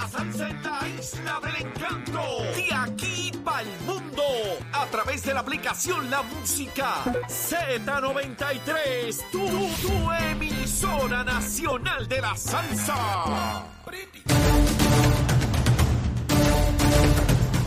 la salsa en la isla del encanto. De aquí para el mundo. A través de la aplicación La Música Z93. Tu, tu emisora nacional de la salsa.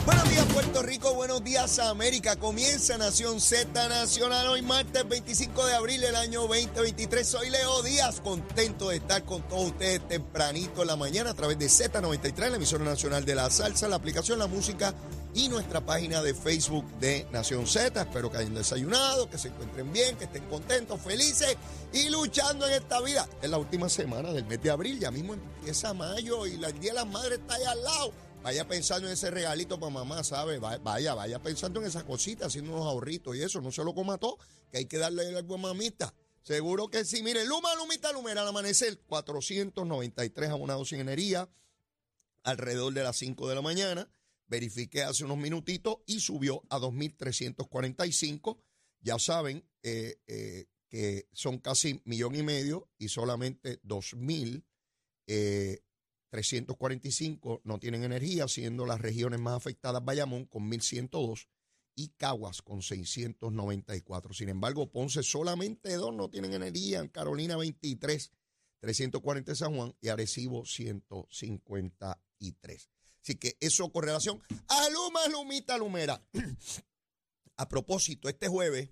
Buenos días Puerto Rico, buenos días América. Comienza Nación Z Nacional hoy martes 25 de abril del año 2023. Soy Leo Díaz, contento de estar con todos ustedes tempranito en la mañana a través de Z93, la emisora nacional de la salsa, la aplicación La Música y nuestra página de Facebook de Nación Z. Espero que hayan desayunado, que se encuentren bien, que estén contentos, felices y luchando en esta vida. Es la última semana del mes de abril, ya mismo empieza mayo y el Día de las Madres está ahí al lado. Vaya pensando en ese regalito para mamá, ¿sabe? Vaya, vaya pensando en esa cosita, haciendo unos ahorritos y eso. No se lo coma todo, que hay que darle algo a mamita. Seguro que sí. Mire, Luma, Lumita, Lumera, al amanecer, 493 abonados sin energía, alrededor de las 5 de la mañana. Verifiqué hace unos minutitos y subió a 2.345. Ya saben eh, eh, que son casi millón y medio y solamente 2.000. Eh, 345 no tienen energía, siendo las regiones más afectadas Bayamón con 1.102 y Caguas con 694. Sin embargo, Ponce solamente dos no tienen energía, Carolina 23, 340 San Juan y Arecibo 153. Así que eso con relación a Luma, Lumita, Lumera. a propósito, este jueves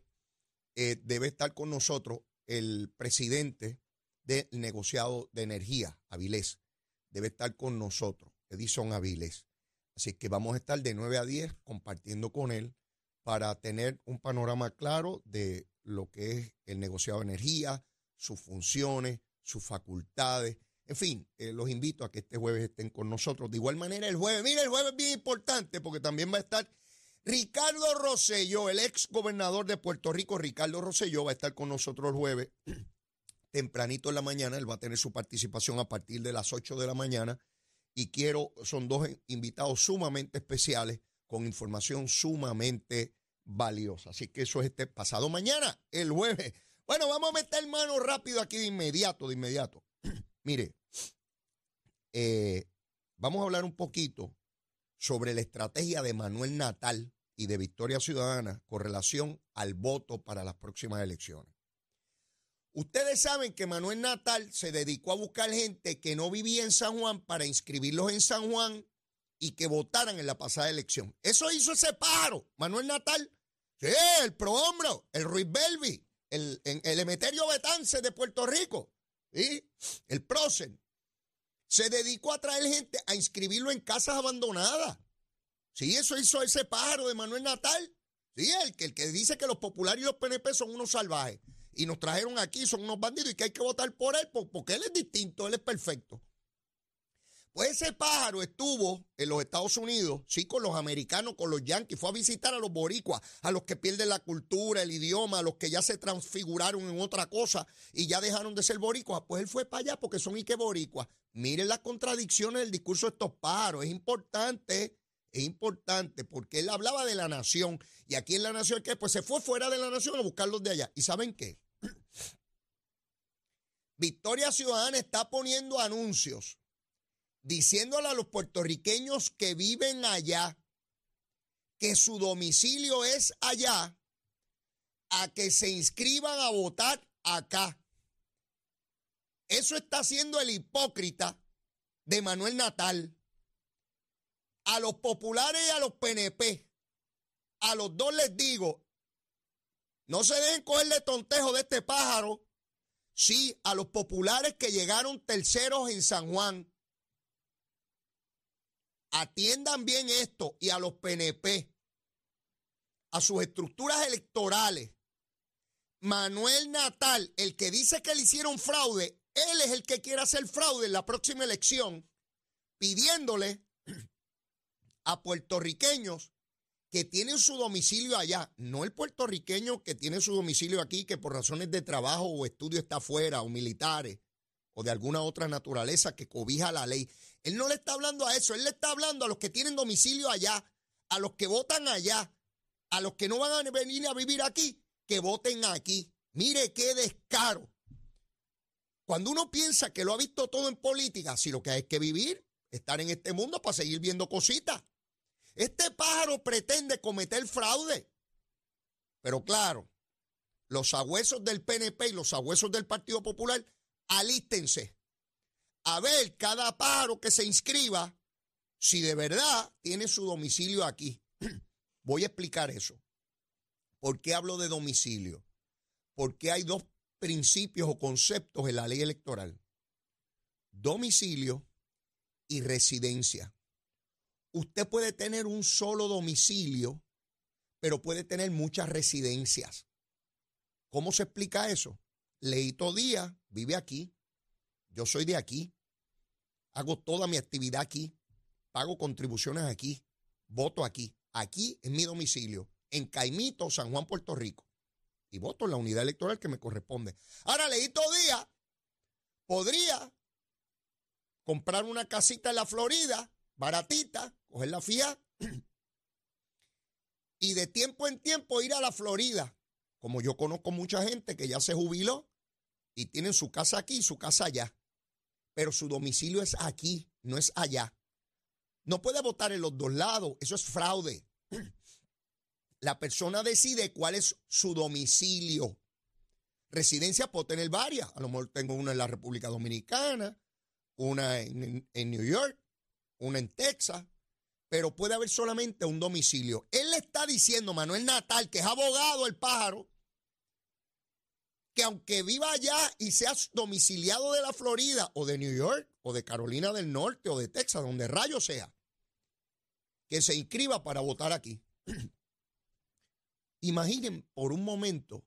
eh, debe estar con nosotros el presidente del negociado de energía, Avilés debe estar con nosotros, Edison Aviles. Así que vamos a estar de 9 a 10 compartiendo con él para tener un panorama claro de lo que es el negociado de energía, sus funciones, sus facultades. En fin, eh, los invito a que este jueves estén con nosotros. De igual manera, el jueves, mire, el jueves es bien importante porque también va a estar Ricardo Rosselló, el ex gobernador de Puerto Rico, Ricardo Rosselló, va a estar con nosotros el jueves tempranito en la mañana. Él va a tener su participación a partir de las 8 de la mañana. Y quiero, son dos invitados sumamente especiales con información sumamente valiosa. Así que eso es este pasado mañana, el jueves. Bueno, vamos a meter mano rápido aquí de inmediato, de inmediato. Mire, eh, vamos a hablar un poquito sobre la estrategia de Manuel Natal y de Victoria Ciudadana con relación al voto para las próximas elecciones. Ustedes saben que Manuel Natal se dedicó a buscar gente que no vivía en San Juan para inscribirlos en San Juan y que votaran en la pasada elección. Eso hizo ese paro, Manuel Natal. Sí, el prohombro, el Ruiz Belvi, el, el Emeterio Betance de Puerto Rico, ¿sí? el Prosen. Se dedicó a traer gente a inscribirlo en casas abandonadas. Sí, eso hizo ese pájaro de Manuel Natal. Sí, el el que dice que los populares y los PNP son unos salvajes y nos trajeron aquí, son unos bandidos y que hay que votar por él porque él es distinto, él es perfecto. Pues ese pájaro estuvo en los Estados Unidos, sí, con los americanos, con los yanquis, fue a visitar a los boricuas, a los que pierden la cultura, el idioma, a los que ya se transfiguraron en otra cosa y ya dejaron de ser boricuas. Pues él fue para allá porque son Ike boricuas. Miren las contradicciones del discurso de estos pájaros, es importante, es importante porque él hablaba de la nación y aquí en la nación, ¿qué? Pues se fue fuera de la nación a buscarlos de allá. ¿Y saben qué? Victoria Ciudadana está poniendo anuncios diciéndole a los puertorriqueños que viven allá que su domicilio es allá, a que se inscriban a votar acá. Eso está haciendo el hipócrita de Manuel Natal. A los populares y a los PNP, a los dos les digo, no se dejen cogerle tontejo de este pájaro. Sí, a los populares que llegaron terceros en San Juan. Atiendan bien esto y a los PNP, a sus estructuras electorales. Manuel Natal, el que dice que le hicieron fraude, él es el que quiere hacer fraude en la próxima elección, pidiéndole a puertorriqueños que tienen su domicilio allá, no el puertorriqueño que tiene su domicilio aquí, que por razones de trabajo o estudio está afuera, o militares, o de alguna otra naturaleza que cobija la ley. Él no le está hablando a eso, él le está hablando a los que tienen domicilio allá, a los que votan allá, a los que no van a venir a vivir aquí, que voten aquí. Mire qué descaro. Cuando uno piensa que lo ha visto todo en política, si lo que hay que vivir, estar en este mundo para seguir viendo cositas. Este pájaro pretende cometer fraude. Pero claro, los agüesos del PNP y los agüesos del Partido Popular, alístense a ver cada pájaro que se inscriba si de verdad tiene su domicilio aquí. Voy a explicar eso. ¿Por qué hablo de domicilio? Porque hay dos principios o conceptos en la ley electoral. Domicilio y residencia. Usted puede tener un solo domicilio, pero puede tener muchas residencias. ¿Cómo se explica eso? Leito Díaz vive aquí. Yo soy de aquí. Hago toda mi actividad aquí. Pago contribuciones aquí. Voto aquí. Aquí es mi domicilio. En Caimito, San Juan, Puerto Rico. Y voto en la unidad electoral que me corresponde. Ahora, Leito Díaz podría comprar una casita en la Florida, baratita, coger la FIA y de tiempo en tiempo ir a la Florida. Como yo conozco mucha gente que ya se jubiló y tienen su casa aquí y su casa allá. Pero su domicilio es aquí, no es allá. No puede votar en los dos lados, eso es fraude. La persona decide cuál es su domicilio. Residencia puedo tener varias. A lo mejor tengo una en la República Dominicana, una en, en New York, una en Texas, pero puede haber solamente un domicilio. Él le está diciendo, Manuel Natal, que es abogado el pájaro, que aunque viva allá y sea domiciliado de la Florida o de New York o de Carolina del Norte o de Texas, donde rayo sea, que se inscriba para votar aquí. Imaginen por un momento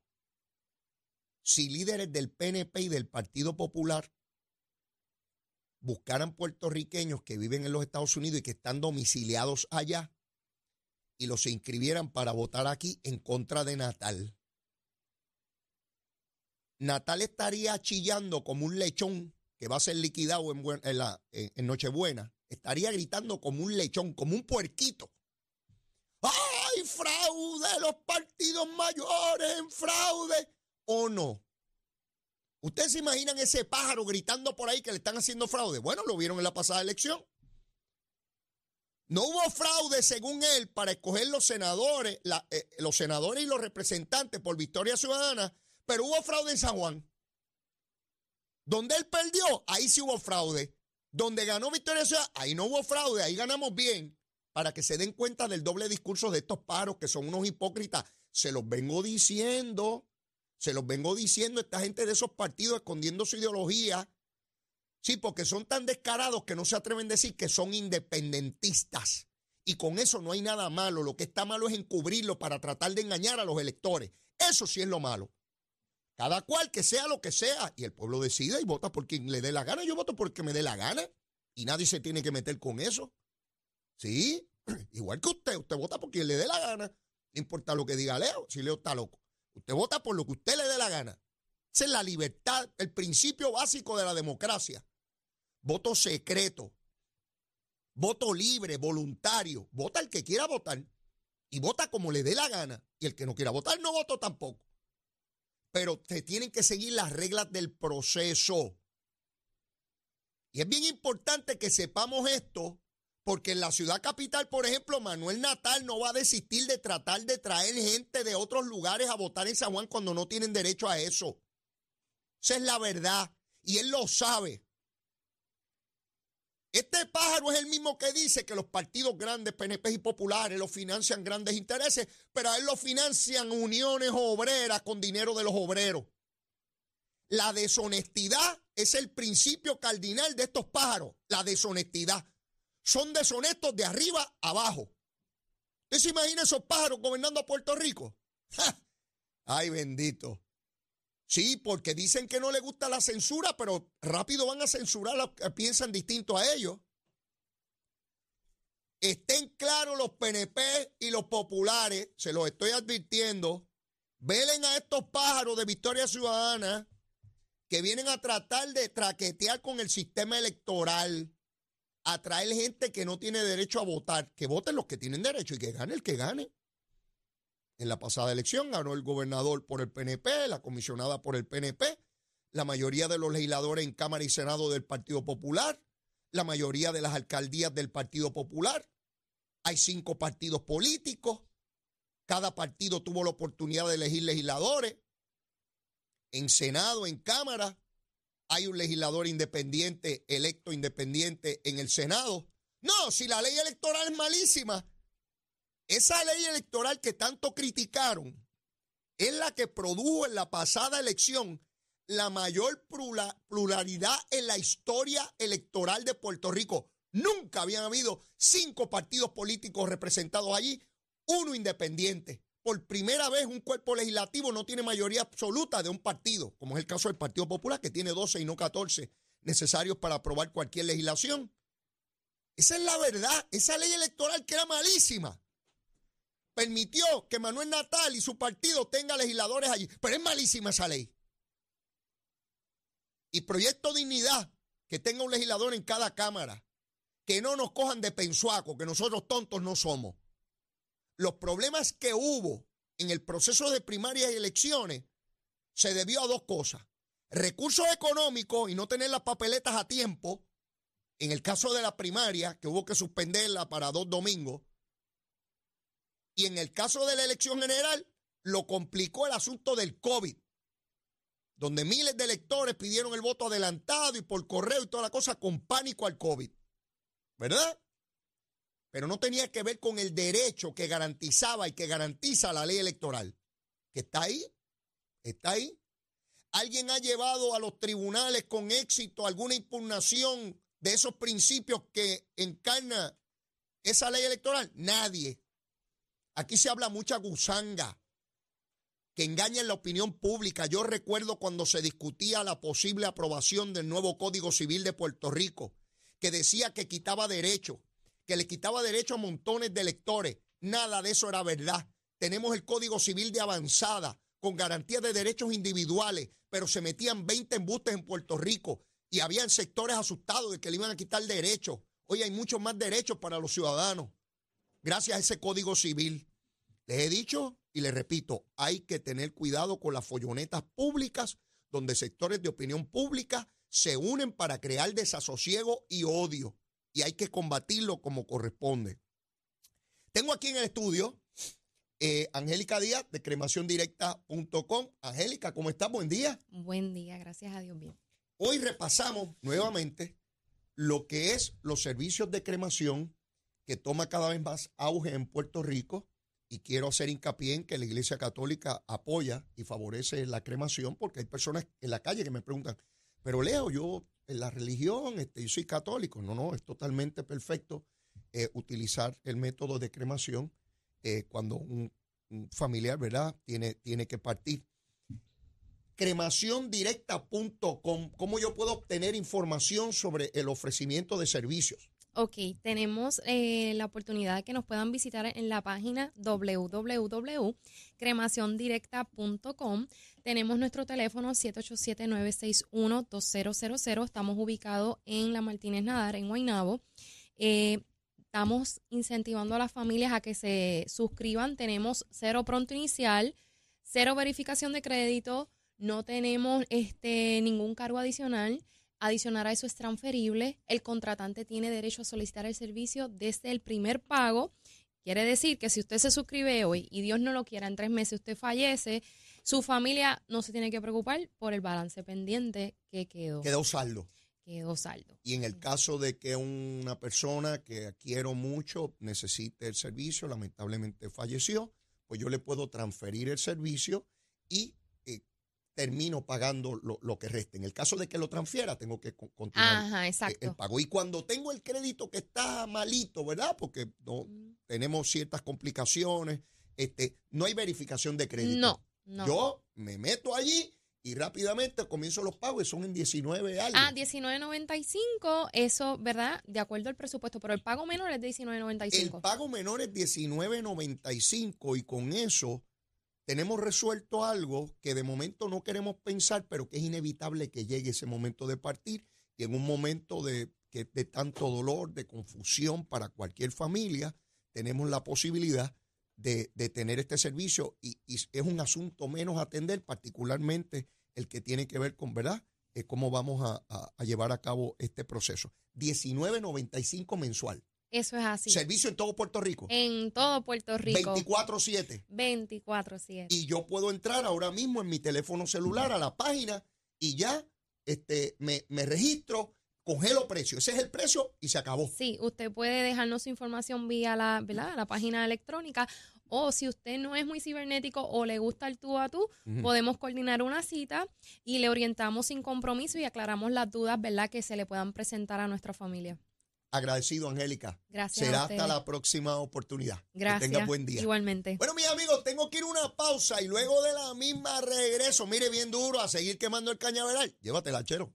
si líderes del PNP y del Partido Popular buscaran puertorriqueños que viven en los Estados Unidos y que están domiciliados allá y los inscribieran para votar aquí en contra de Natal. Natal estaría chillando como un lechón que va a ser liquidado en, en Nochebuena. Estaría gritando como un lechón, como un puerquito. ¡Ay, fraude! Los partidos mayores en fraude. ¿O no? ¿Ustedes se imaginan ese pájaro gritando por ahí que le están haciendo fraude? Bueno, lo vieron en la pasada elección. No hubo fraude, según él, para escoger los senadores, eh, los senadores y los representantes por Victoria Ciudadana, pero hubo fraude en San Juan. Donde él perdió, ahí sí hubo fraude. Donde ganó Victoria Ciudadana, ahí no hubo fraude, ahí ganamos bien. Para que se den cuenta del doble discurso de estos paros que son unos hipócritas. Se los vengo diciendo. Se los vengo diciendo esta gente de esos partidos escondiendo su ideología. Sí, porque son tan descarados que no se atreven a decir que son independentistas. Y con eso no hay nada malo. Lo que está malo es encubrirlo para tratar de engañar a los electores. Eso sí es lo malo. Cada cual que sea lo que sea. Y el pueblo decide y vota por quien le dé la gana. Yo voto porque me dé la gana. Y nadie se tiene que meter con eso. Sí, igual que usted. Usted vota por quien le dé la gana. No importa lo que diga Leo, si Leo está loco. Usted vota por lo que usted le dé la gana. Esa es la libertad, el principio básico de la democracia. Voto secreto, voto libre, voluntario. Vota el que quiera votar y vota como le dé la gana. Y el que no quiera votar no voto tampoco. Pero te tienen que seguir las reglas del proceso. Y es bien importante que sepamos esto porque en la ciudad capital, por ejemplo, Manuel Natal no va a desistir de tratar de traer gente de otros lugares a votar en San Juan cuando no tienen derecho a eso. Esa es la verdad. Y él lo sabe. Este pájaro es el mismo que dice que los partidos grandes, PNP y populares, lo financian grandes intereses, pero a él lo financian uniones obreras con dinero de los obreros. La deshonestidad es el principio cardinal de estos pájaros, la deshonestidad son deshonestos de arriba abajo. ¿Usted se imagina esos pájaros gobernando a Puerto Rico? Ay, bendito. Sí, porque dicen que no le gusta la censura, pero rápido van a censurar los que piensan distinto a ellos. Estén claros los PNP y los populares, se los estoy advirtiendo. Velen a estos pájaros de Victoria Ciudadana que vienen a tratar de traquetear con el sistema electoral, a traer gente que no tiene derecho a votar, que voten los que tienen derecho y que gane el que gane. En la pasada elección ganó el gobernador por el PNP, la comisionada por el PNP, la mayoría de los legisladores en Cámara y Senado del Partido Popular, la mayoría de las alcaldías del Partido Popular. Hay cinco partidos políticos. Cada partido tuvo la oportunidad de elegir legisladores. En Senado, en Cámara, hay un legislador independiente, electo independiente en el Senado. No, si la ley electoral es malísima, esa ley electoral que tanto criticaron es la que produjo en la pasada elección la mayor pluralidad en la historia electoral de Puerto Rico. Nunca habían habido cinco partidos políticos representados allí, uno independiente. Por primera vez un cuerpo legislativo no tiene mayoría absoluta de un partido, como es el caso del Partido Popular, que tiene 12 y no 14 necesarios para aprobar cualquier legislación. Esa es la verdad. Esa ley electoral que era malísima permitió que Manuel Natal y su partido tengan legisladores allí. Pero es malísima esa ley. Y Proyecto Dignidad, que tenga un legislador en cada cámara. Que no nos cojan de pensuaco, que nosotros tontos no somos. Los problemas que hubo en el proceso de primarias y elecciones se debió a dos cosas. Recursos económicos y no tener las papeletas a tiempo. En el caso de la primaria, que hubo que suspenderla para dos domingos, y en el caso de la elección general, lo complicó el asunto del COVID, donde miles de electores pidieron el voto adelantado y por correo y toda la cosa con pánico al COVID. ¿Verdad? Pero no tenía que ver con el derecho que garantizaba y que garantiza la ley electoral. Que está ahí, está ahí. ¿Alguien ha llevado a los tribunales con éxito alguna impugnación de esos principios que encarna esa ley electoral? Nadie. Aquí se habla mucha gusanga que engaña en la opinión pública. Yo recuerdo cuando se discutía la posible aprobación del nuevo Código Civil de Puerto Rico, que decía que quitaba derechos, que le quitaba derechos a montones de electores. Nada de eso era verdad. Tenemos el Código Civil de avanzada, con garantía de derechos individuales, pero se metían 20 embustes en Puerto Rico y habían sectores asustados de que le iban a quitar derechos. Hoy hay muchos más derechos para los ciudadanos gracias a ese código civil. Les he dicho y les repito, hay que tener cuidado con las follonetas públicas donde sectores de opinión pública se unen para crear desasosiego y odio y hay que combatirlo como corresponde. Tengo aquí en el estudio eh, Angélica Díaz de cremaciondirecta.com. Angélica, ¿cómo estás? Buen día. Buen día, gracias a Dios bien. Hoy repasamos nuevamente lo que es los servicios de cremación que toma cada vez más auge en Puerto Rico y quiero hacer hincapié en que la Iglesia Católica apoya y favorece la cremación porque hay personas en la calle que me preguntan, pero Leo, yo en la religión, este, yo soy católico. No, no, es totalmente perfecto eh, utilizar el método de cremación eh, cuando un, un, familiar, ¿verdad?, tiene, tiene que partir. Cremaciondirecta.com, ¿cómo yo puedo obtener información sobre el ofrecimiento de servicios? Ok, tenemos eh, la oportunidad de que nos puedan visitar en la página www.cremaciondirecta.com. Tenemos nuestro teléfono 787-961-2000. Estamos ubicados en la Martínez Nadar, en Guaynabo. Eh, estamos incentivando a las familias a que se suscriban. Tenemos cero pronto inicial, cero verificación de crédito, no tenemos este ningún cargo adicional. Adicionar a eso es transferible. El contratante tiene derecho a solicitar el servicio desde el primer pago. Quiere decir que si usted se suscribe hoy y Dios no lo quiera, en tres meses usted fallece, su familia no se tiene que preocupar por el balance pendiente que quedó. Quedó saldo. Quedó saldo. Y en el caso de que una persona que quiero mucho necesite el servicio, lamentablemente falleció, pues yo le puedo transferir el servicio y termino pagando lo, que reste. En el caso de que lo transfiera, tengo que continuar el pago. Y cuando tengo el crédito que está malito, ¿verdad? Porque no tenemos ciertas complicaciones, este, no hay verificación de crédito. No, no. Yo me meto allí y rápidamente comienzo los pagos y son en 19 algo. Ah, 19.95, eso, ¿verdad? De acuerdo al presupuesto, pero el pago menor es de El 19.95. pago menor es 19.95 y con eso tenemos resuelto algo que de momento no queremos pensar, pero que es inevitable que llegue ese momento de partir y en un momento de, que, de tanto dolor, de confusión para cualquier familia, tenemos la posibilidad de, tener este servicio y, es un asunto menos atender, particularmente el que tiene que ver con, ¿verdad? Eh, cómo vamos a- a llevar a cabo este proceso. 19.95 mensual. Eso es así. Servicio en todo Puerto Rico. En todo Puerto Rico. 24-7. 24-7. Y yo puedo entrar ahora mismo en mi teléfono celular a la página y ya este, me, me registro, congelo precio. Ese es el precio y se acabó. Sí, usted puede dejarnos su información vía la, ¿verdad? la página electrónica o si usted no es muy cibernético o le gusta el tú a tú, podemos coordinar una cita y le orientamos sin compromiso y aclaramos las dudas, ¿verdad? Que se le puedan presentar a nuestra familia. Agradecido, Angélica. Gracias. Será a hasta la próxima oportunidad. Gracias. Que tenga buen día. Igualmente. Bueno, mis amigos, tengo que ir a una pausa y luego de la misma regreso. Mire, bien duro a seguir quemando el cañaveral. Llévatela, chero.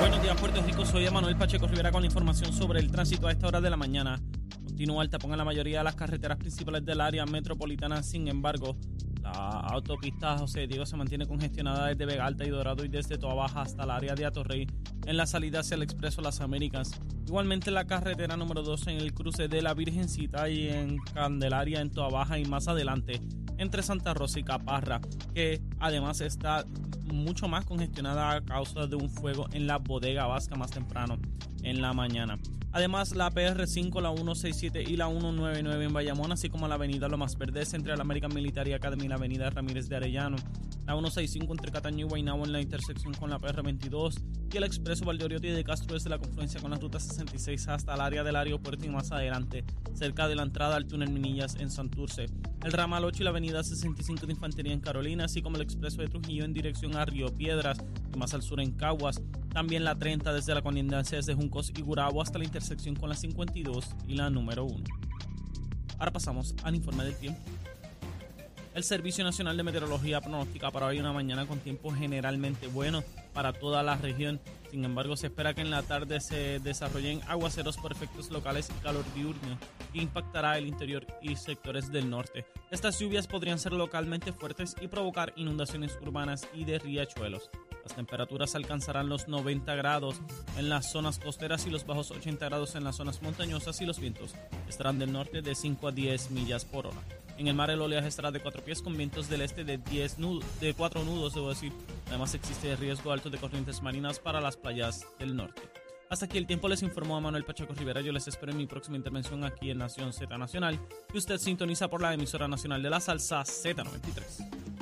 Buenos días, Puerto Rico. Soy Emanuel Pacheco Rivera con la información sobre el tránsito a esta hora de la mañana. Continúa el tapón en la mayoría de las carreteras principales del área metropolitana. Sin embargo, la autopista José Diego se mantiene congestionada desde Vega Alta y Dorado y desde Toa Baja hasta el área de Atorrey en la salida hacia el Expreso Las Américas. Igualmente la carretera número 2 en el cruce de la Virgencita y en Candelaria en Toa Baja y más adelante entre Santa Rosa y Caparra, que además está mucho más congestionada a causa de un fuego en la bodega vasca más temprano en la mañana. Además, la PR5, la 167 y la 199 en Bayamón, así como la avenida Lomas Verdes entre la American Military Academy y la avenida Ramírez de Arellano, la 165 entre Cataño y Guaynabo en la intersección con la PR22 y el expreso Valdoriotti de Castro desde la confluencia con la ruta 66 hasta el área del aeropuerto y más adelante, cerca de la entrada al túnel Minillas en Santurce. El ramal 8 y la avenida 65 de Infantería en Carolina, así como el expreso de Trujillo en dirección a Río Piedras y más al sur en Caguas. También la 30 desde la colindancia desde Juncos y Gurabo hasta la intersección con la 52 y la número 1. Ahora pasamos al informe del tiempo. El Servicio Nacional de Meteorología pronostica para hoy una mañana con tiempo generalmente bueno para toda la región. Sin embargo, se espera que en la tarde se desarrollen aguaceros por efectos locales y calor diurno que impactará el interior y sectores del norte. Estas lluvias podrían ser localmente fuertes y provocar inundaciones urbanas y de riachuelos. Las temperaturas alcanzarán los 90 grados en las zonas costeras y los bajos 80 grados en las zonas montañosas y los vientos estarán del norte de 5 a 10 millas por hora. En el mar el oleaje estará de 4 pies con vientos del este de 10 nudos, de 4 nudos, debo decir. Además existe riesgo alto de corrientes marinas para las playas del norte. Hasta aquí el tiempo les informó a Manuel Pacheco Rivera. Yo les espero en mi próxima intervención aquí en Nación Z Nacional, que usted sintoniza por la emisora nacional de la salsa Z93.